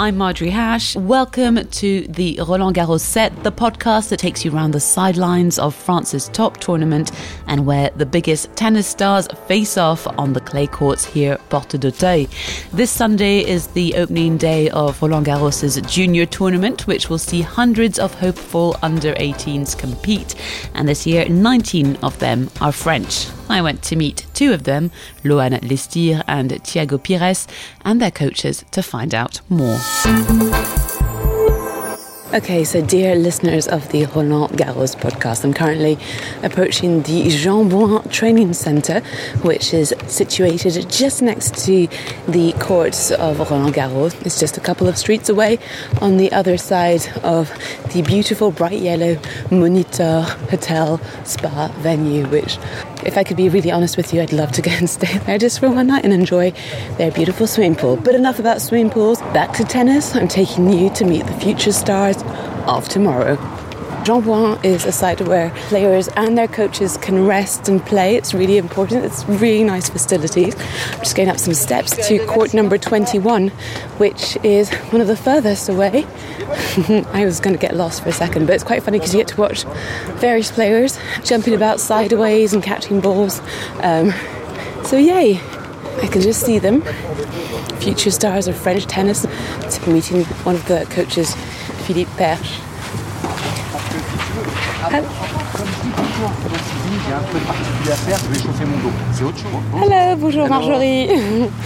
I'm Marjorie Hash. Welcome to the Roland Garros set, the podcast that takes you around the sidelines of France's top tournament and where the biggest tennis stars face off on the clay courts here, Porte d'Auteuil. This Sunday is the opening day of Roland Garros' junior tournament, which will see hundreds of hopeful under 18s compete. And this year, 19 of them are French. I went to meet two of them, Loan Lestir and Tiago Pires, and their coaches to find out more. Okay, so dear listeners of the Roland Garros podcast, I'm currently approaching the Jean Bouin Training Centre, which is situated just next to the courts of Roland Garros. It's just a couple of streets away on the other side of the beautiful bright yellow Molitor Hotel Spa venue, which, if I could be really honest with you, I'd love to go and stay there just for one night and enjoy their beautiful swimming pool. But enough about swimming pools. Back to tennis. I'm taking you to meet the future stars of tomorrow. Jean is a site where players and their coaches can rest and play. It's really important. It's really nice facilities. I'm just going up some steps to court number 21, which is one of the furthest away. I was going to get lost for a second, but it's quite funny because you get to watch various players jumping about sideways and catching balls. Um, so, yay! I can just see them. Future stars of French tennis. Meeting one of the coaches, Philippe Perche. Hop. Hello, bonjour Marjorie.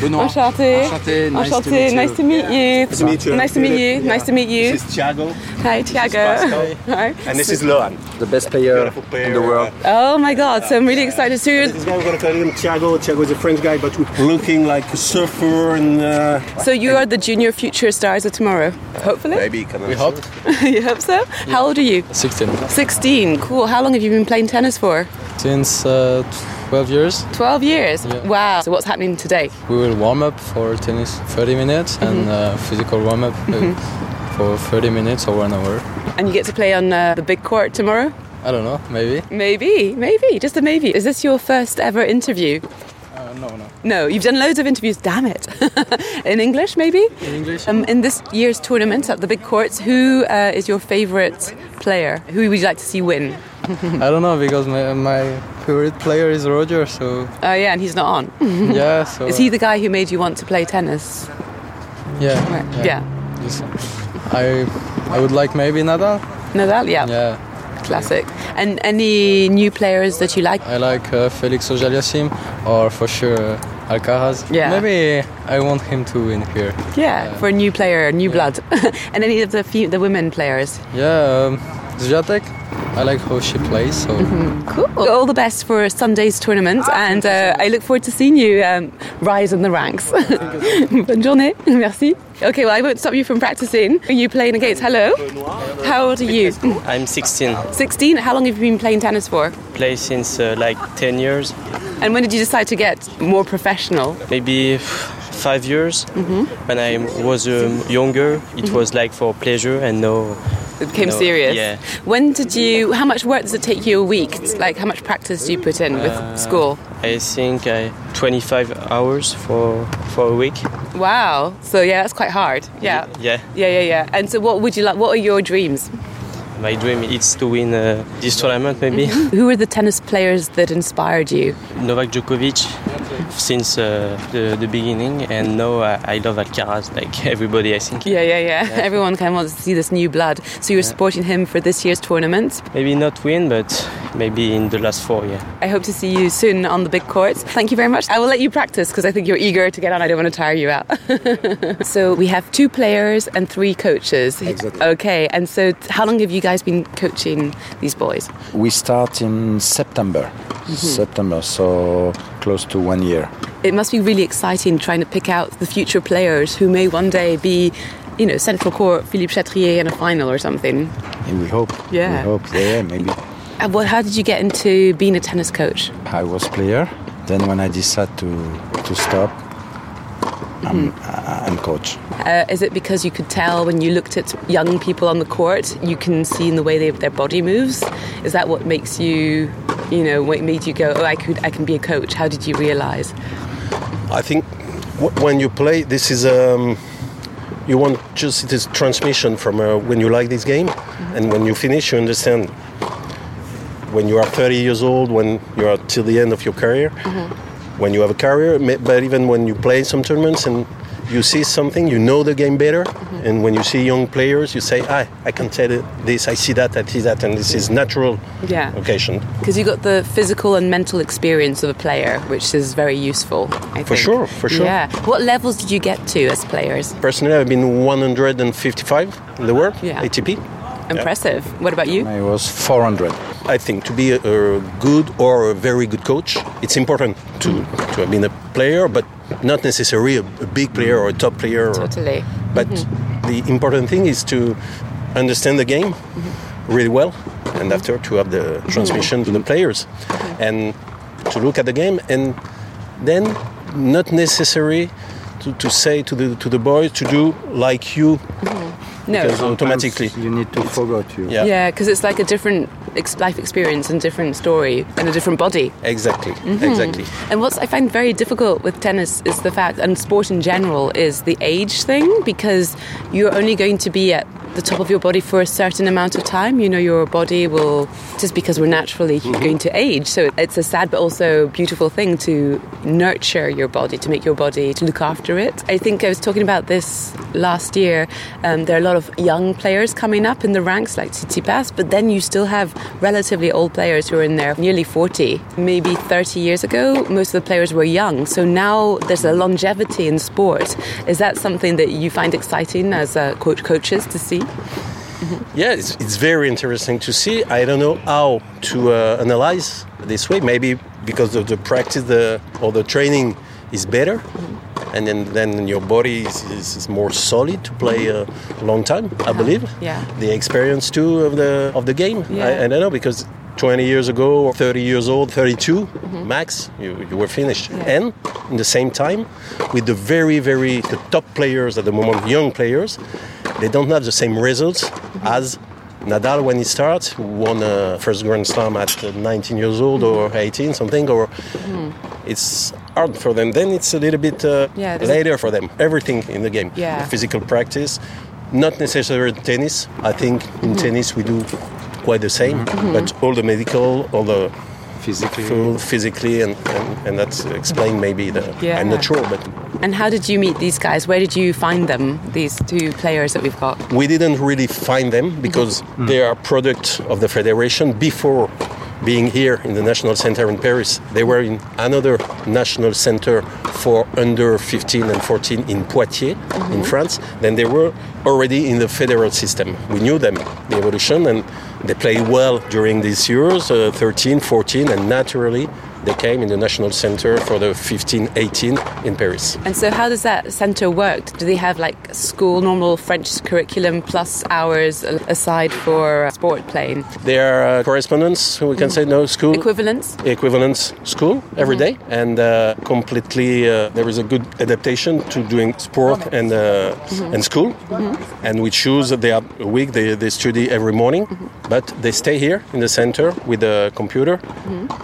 Benoît. Enchantée. Enchanté. Nice to Enchanté. meet you. Nice to meet you. Nice to meet you. Nice to meet you. Nice to meet you. This is Tiago, Hi, Tiago. Pascal. Hi. and this is Loan. the best player player. in the world. Oh my God! So I'm really excited to. This guy we're gonna call him Tiago. Tiago is a French guy, but looking like a surfer and uh, So you are the junior future stars of tomorrow, hopefully. maybe. Can We hope. you hope so. How old are you? 16. 16. Cool. How long have you been playing tennis for? Since uh, 12 years, 12 years. Yeah. Wow. So what's happening today? we will warm up for tennis 30 minutes and uh, physical warm up uh, for 30 minutes or one hour. And you get to play on uh, the big court tomorrow? I don't know, maybe. Maybe, maybe, just a maybe. Is this your first ever interview? Uh, no, no. No, you've done loads of interviews. Damn it! in English, maybe. In English? Um, in this year's tournament at the big courts, who uh, is your favourite player? Who would you like to see win? I don't know because my, my favorite player is Roger, so Oh yeah, and he's not on. yeah. So Is he the guy who made you want to play tennis? Yeah. Right. Yeah. He's- I I would like maybe Nadal. Nadal. Yeah. Yeah. Classic. And any new players that you like? I like uh, Felix Auger-Aliassime or for sure uh, Alcaraz. Yeah. Maybe I want him to win here. Yeah, for a new player, new blood. and any of the fe- the women players? Yeah, um, Swiatek. I like how she plays. So Cool. All the best for Sunday's tournament, and uh, I look forward to seeing you um, rise in the ranks. Bonne journée. Merci. Okay, well, I won't stop you from practicing. Are you playing against? Hello. How old are you? I'm 16. 16. How long have you been playing tennis for? Play since uh, like 10 years, And when did you decide to get more professional? maybe five years. When I was um, younger, it was like for pleasure and no. It became No, serious. yeah. When did you? How much work does it take you a week? Like, how much practice do you put in with school? I think I 25 hours for for a week. Wow. So yeah, that's quite hard. Yeah. Yeah. Yeah, yeah, yeah. And so, what would you like? What are your dreams? My dream is to win uh, this tournament. Maybe Who were the tennis players that inspired you? Novak Djokovic since uh, the, the beginning, and now uh, I love Alcaraz like everybody. I think. Yeah, yeah, yeah. Everyone kind of wants to see this new blood. So you're supporting him for this year's tournament. Maybe not win, but maybe in the last four. Yeah. I hope to see you soon on the big courts. Thank you very much. I will let you practice because I think you're eager to get on. I don't want to tire you out. so we have two players and three coaches. Exactly. Okay, and so how long have you guys been coaching these boys? We start in September. September, so close to one year. It must be really exciting trying to pick out the future players who may one day be, you know, central court Philippe Chatrier in a final or something. And we hope. Yeah. We hope. Yeah, maybe. And what, how did you get into being a tennis coach? I was player. Then when I decided to to stop, I'm, I'm coach. Uh, is it because you could tell when you looked at young people on the court, you can see in the way they, their body moves? Is that what makes you, you know, what made you go, oh, I could, I can be a coach? How did you realize? I think w- when you play, this is um, you want just it is transmission from uh, when you like this game, and when you finish, you understand. When you are 30 years old, when you are till the end of your career, when you have a career, but even when you play some tournaments and you see something, you know the game better, and when you see young players, you say, "Ah, I can tell it this, I see that, I see that," and this is natural Yeah. occasion. Because you got the physical and mental experience of a player, which is very useful. I For think. sure, for sure. Yeah. What levels did you get to as players? Personally, I've been 155 in the world, Yeah. ATP. Impressive. What about you? I was 400. I think to be a, a good or a very good coach, it's important to, to have been a player, but not necessarily a, a big player or a top player. or- Totally. but mm-hmm. the important thing is to understand the game mm-hmm. really well, and after to have the mm-hmm. transmission to the players, and to look at the game, and then not necessary to, to say to the to the boys to do like you No. because automatically. You need to forget you. Yeah. Yeah, because it's like a different ex- life experience and different story and a different body. Exactly. Mm-hmm. Exactly. And what I find very difficult with tennis is the fact, and sport in general, is the age thing because you're only going to be at the top of your body for a certain amount of time. You know, your body will, just because we're naturally going to age. So it's a sad but also beautiful thing to nurture your body, to make your body, to look after it. I think I was talking about this last year. Um, there are a lot of young players coming up in the ranks like Tsitsipas, but then you still have relatively old players who are in there nearly 40. Maybe 30 years ago, most of the players were young. So now there's a longevity in sport. Is that something that you find exciting as uh, coach coaches to see? Mm-hmm. Yeah, it's, it's very interesting to see. I don't know how to uh, analyze this way. Maybe because of the practice the, or the training is better, mm-hmm. and then, then your body is, is, is more solid to play a long time. I uh-huh. believe. yeah. The experience too of the of the game. Yeah. I, I don't know because 20 years ago or 30 years old, 32 mm-hmm. max, you, you were finished. And in the same time, with the very very the top players at the moment, young players, they don't have the same results as Nadal when he starts, won a first Grand Slam at uh, 19 years old or 18 something, or it's hard for them. Then it's a little bit uh, Yeah, later for them. Everything in the game, Yeah. The physical practice, not necessarily tennis. I think in tennis we do quite the same, but all the medical, all the Physically. full physically, and, and, and that's explained maybe the. Yeah. I'm not sure, but And how did you meet these guys? Where did you find them, these two players that we've got? we didn't really find them because mm. they are product of the federation before being here in the national center in paris. They were in another national center for under 15 and 14 in poitiers in france. Then they were already in the federal system. We knew them the evolution and they played well during these years uh, 13 14 and naturally they came in the national center for the 15 18 in paris. And so, how does that centre work? Do they have like school, normal French curriculum plus hours aside for sport playing? they are uh, correspondents we can say no school. Equivalents? equivalence school every day, and uh, completely uh, there is a good adaptation to doing sport and uh, and school. And we choose they are a week they, they study every morning. But they stay here in the center with the computer.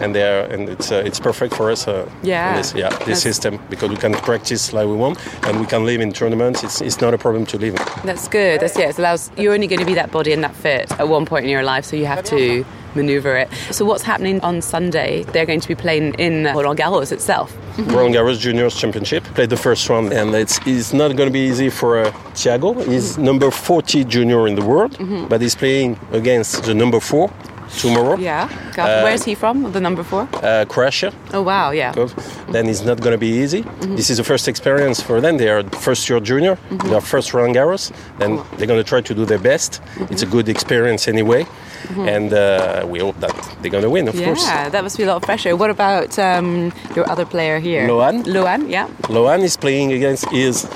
And they are and it's uh, it's perfect for us uh, Yeah. this, yeah this system because we can practice like we want and we can live in tournaments it's, it's not a problem to live That's good. That's yeah. It allows you're only going to be that body and that fit at one point in your life, so you have to maneuver it. So what's happening on Sunday? They're going to be playing in Roland Garros itself. Roland Garros Juniors Championship. Played the first round, and it's, it's not going to be easy for uh, Tiago. He's number 40 junior in the world, but he's playing against the number four tomorrow, Yeah. God, Where's he from? The number four? uh, Croatia. Oh wow. Yeah. Good. Then it's not going to be easy. This is the first experience for them. They are first year junior, their first Roland Garros, and they're going to try to do their best. It's a good experience anyway, and uh, we hope that they're going to win, of course. Yeah, that must be a lot of pressure. What about um, your other player here? Loan? Loan, yeah. Loan is playing against is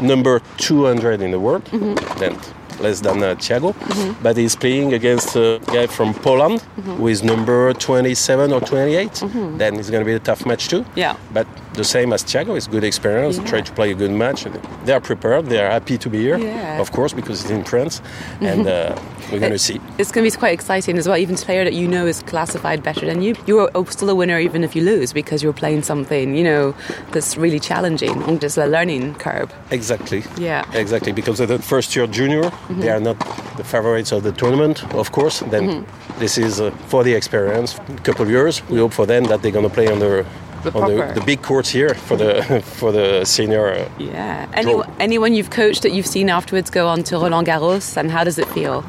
number 200 in the world. Mm-hmm. Less than uh, Tiago, Mm-hmm. but he's playing against a guy from Poland Mm-hmm. who is number 27 or 28. Then it's going to be a tough match too. Yeah. But the same as Tiago, it's good experience. Yeah. Try to play a good match. They are prepared. They are happy to be here, Yeah. of course, because it's in France, and uh, we're going to see. It's going to be quite exciting as well. Even a player that you know is classified better than you, you're still a winner even if you lose because you're playing something you know that's really challenging and just a learning curve. Exactly. Yeah. Exactly, because they're the first year junior, they are not the favorites of the tournament, of course. Then this is uh, for the experience. A couple of years, we hope for them that they're going to play on the The on the, the big courts here for the for the senior. uh, Yeah. Anyone, anyone you've coached that you've seen afterwards go on to Roland Garros, and how does it feel?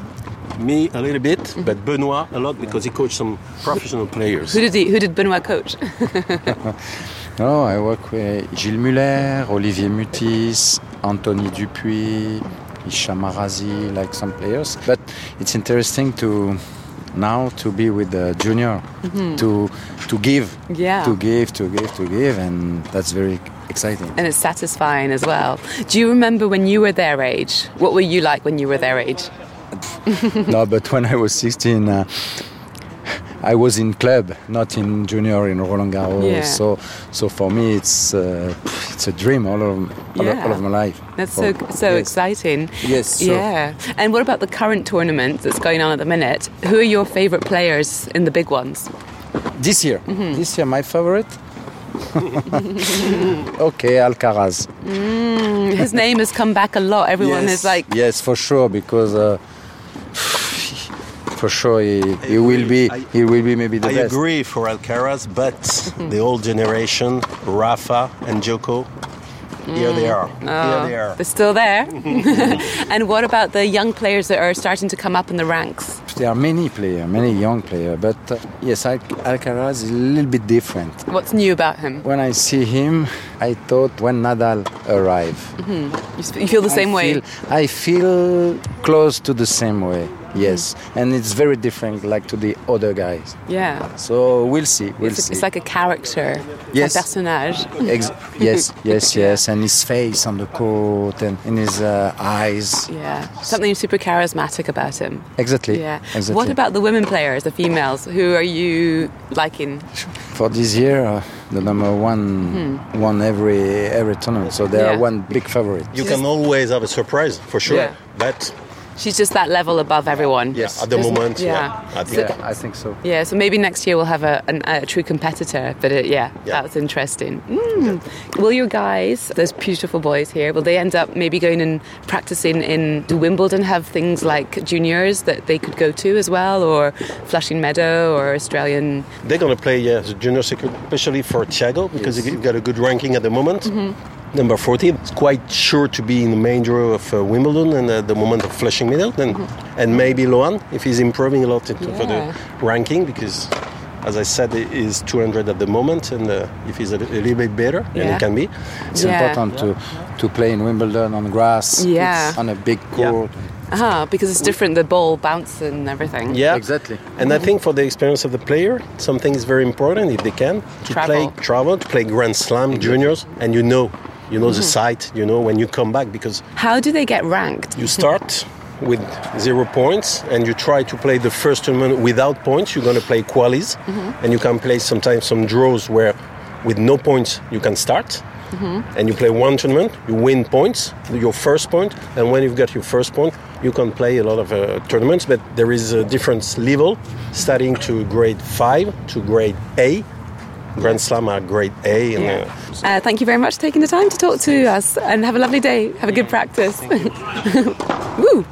Me a little bit, but Benoit a lot because he coached some professional players. Who did he, Who did Benoit coach? oh, I work with Gilles Muller, Olivier Mutis, Antony Dupuis, Hicham Arazi, like some players. But it's interesting to now to be with the junior, mm-hmm. to to give. Yeah. to give, to give, to give, and that's very exciting. and it's satisfying as well. Do you remember when you were their age? What were you like when you were their age? No, but when I was 16, uh, I was in club, not in junior in Roland Garros. Yeah. So, so for me, it's uh, it's a dream all of all, of- Yeah. all of my life. That's so For- so yes. exciting. Yes, sure. Yeah. And what about the current tournament that's going on at the minute? Who are your favourite players in the big ones? This year, Mm-hmm. this year, my favorite. okay, Alcaraz. His name has come back a lot. Everyone yes, is like, yes, for sure, because uh, for sure he, he will be I- he will be maybe the I best. agree for Alcaraz, but the old generation, Rafa and Joko, here they are. here they are. they're still there. and what about the young players that are starting to come up in the ranks? There are many players, many young players, but uh, yes, Al- Alcaraz is a little bit different. What's new about him? When I see him, I thought when Nadal arrived. You, s- you feel the same I way? Feel, I feel close to the same way. Yes, and it's very different, like to the other guys. Yeah. So we'll see. We'll It's, see. it's like a character, Yes. a personnage. Ex- yes, yes, yes, and his face on the court and in his uh, eyes. Yeah, something super charismatic about him. Exactly. Yeah. Exactly. What about the women players, the females? Who are you liking? for this year? Uh, the number one won every every tournament, so they Hmm. Yeah. are one big favorite. You can always have a surprise for sure, Yeah. but She's just that level above everyone. yes, at the Isn't- moment, yeah. yeah, I think Yeah, I think so. Yeah, so maybe next year we'll have a, an, a true competitor. But it, yeah, Yeah. that's interesting. Mm. Will your guys, those beautiful boys here, will they end up maybe going and practicing in do Wimbledon have things like juniors that they could go to as well, or Flushing Meadow or Australian? They're going to play yeah, the junior circuit, especially for Tiago, because he got a good ranking at the moment. Number 14. It's quite sure to be in the main draw of uh, Wimbledon and at the moment of Flushing Meadow. And, and maybe Loan, if he's improving a lot into, for the ranking, because as I said, he is 200 at the moment. And uh, if he's a, a little bit better, and Yeah. he can be, It's Yeah. important to to play in Wimbledon on grass. Yeah. It's on a big Yeah. court. Ah, because it's different, the ball bounce and everything. yeah. Exactly. And I think for the experience of the player, something is very important if they can to Travel. play travel, to play Grand Slam juniors, and you know, you know the mm-hmm. site, you know when you come back because How do they get ranked? you start with zero points and you try to play the first tournament without points. You're going to play qualies, mm-hmm. and you can play sometimes some draws where with no points you can start. Mm-hmm. And you play one tournament, you win points, your first point, and when you've got your first point, you can play a lot of uh, tournaments. But there is a different level, starting to grade five to grade A. Grand Slam are grade A, and Yeah. uh, Uh, thank you very much for taking the time to talk to us and have a lovely day. Have a good practice. Woo!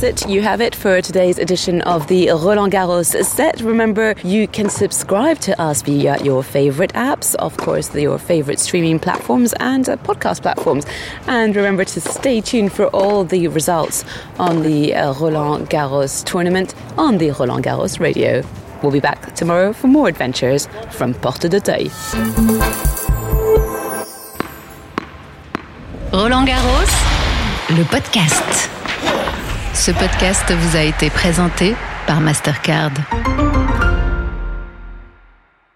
That's it. You have it for today's edition of the Roland Garros set. Remember, you can subscribe to us via your favorite apps, of course, your favorite streaming platforms and uh, podcast platforms. And remember to stay tuned for all the results on the uh, Roland Garros tournament on the Roland Garros radio. We'll be back tomorrow for more adventures from Porte d'Auteuil. Roland Garros, le podcast. Ce podcast vous a été présenté par Mastercard.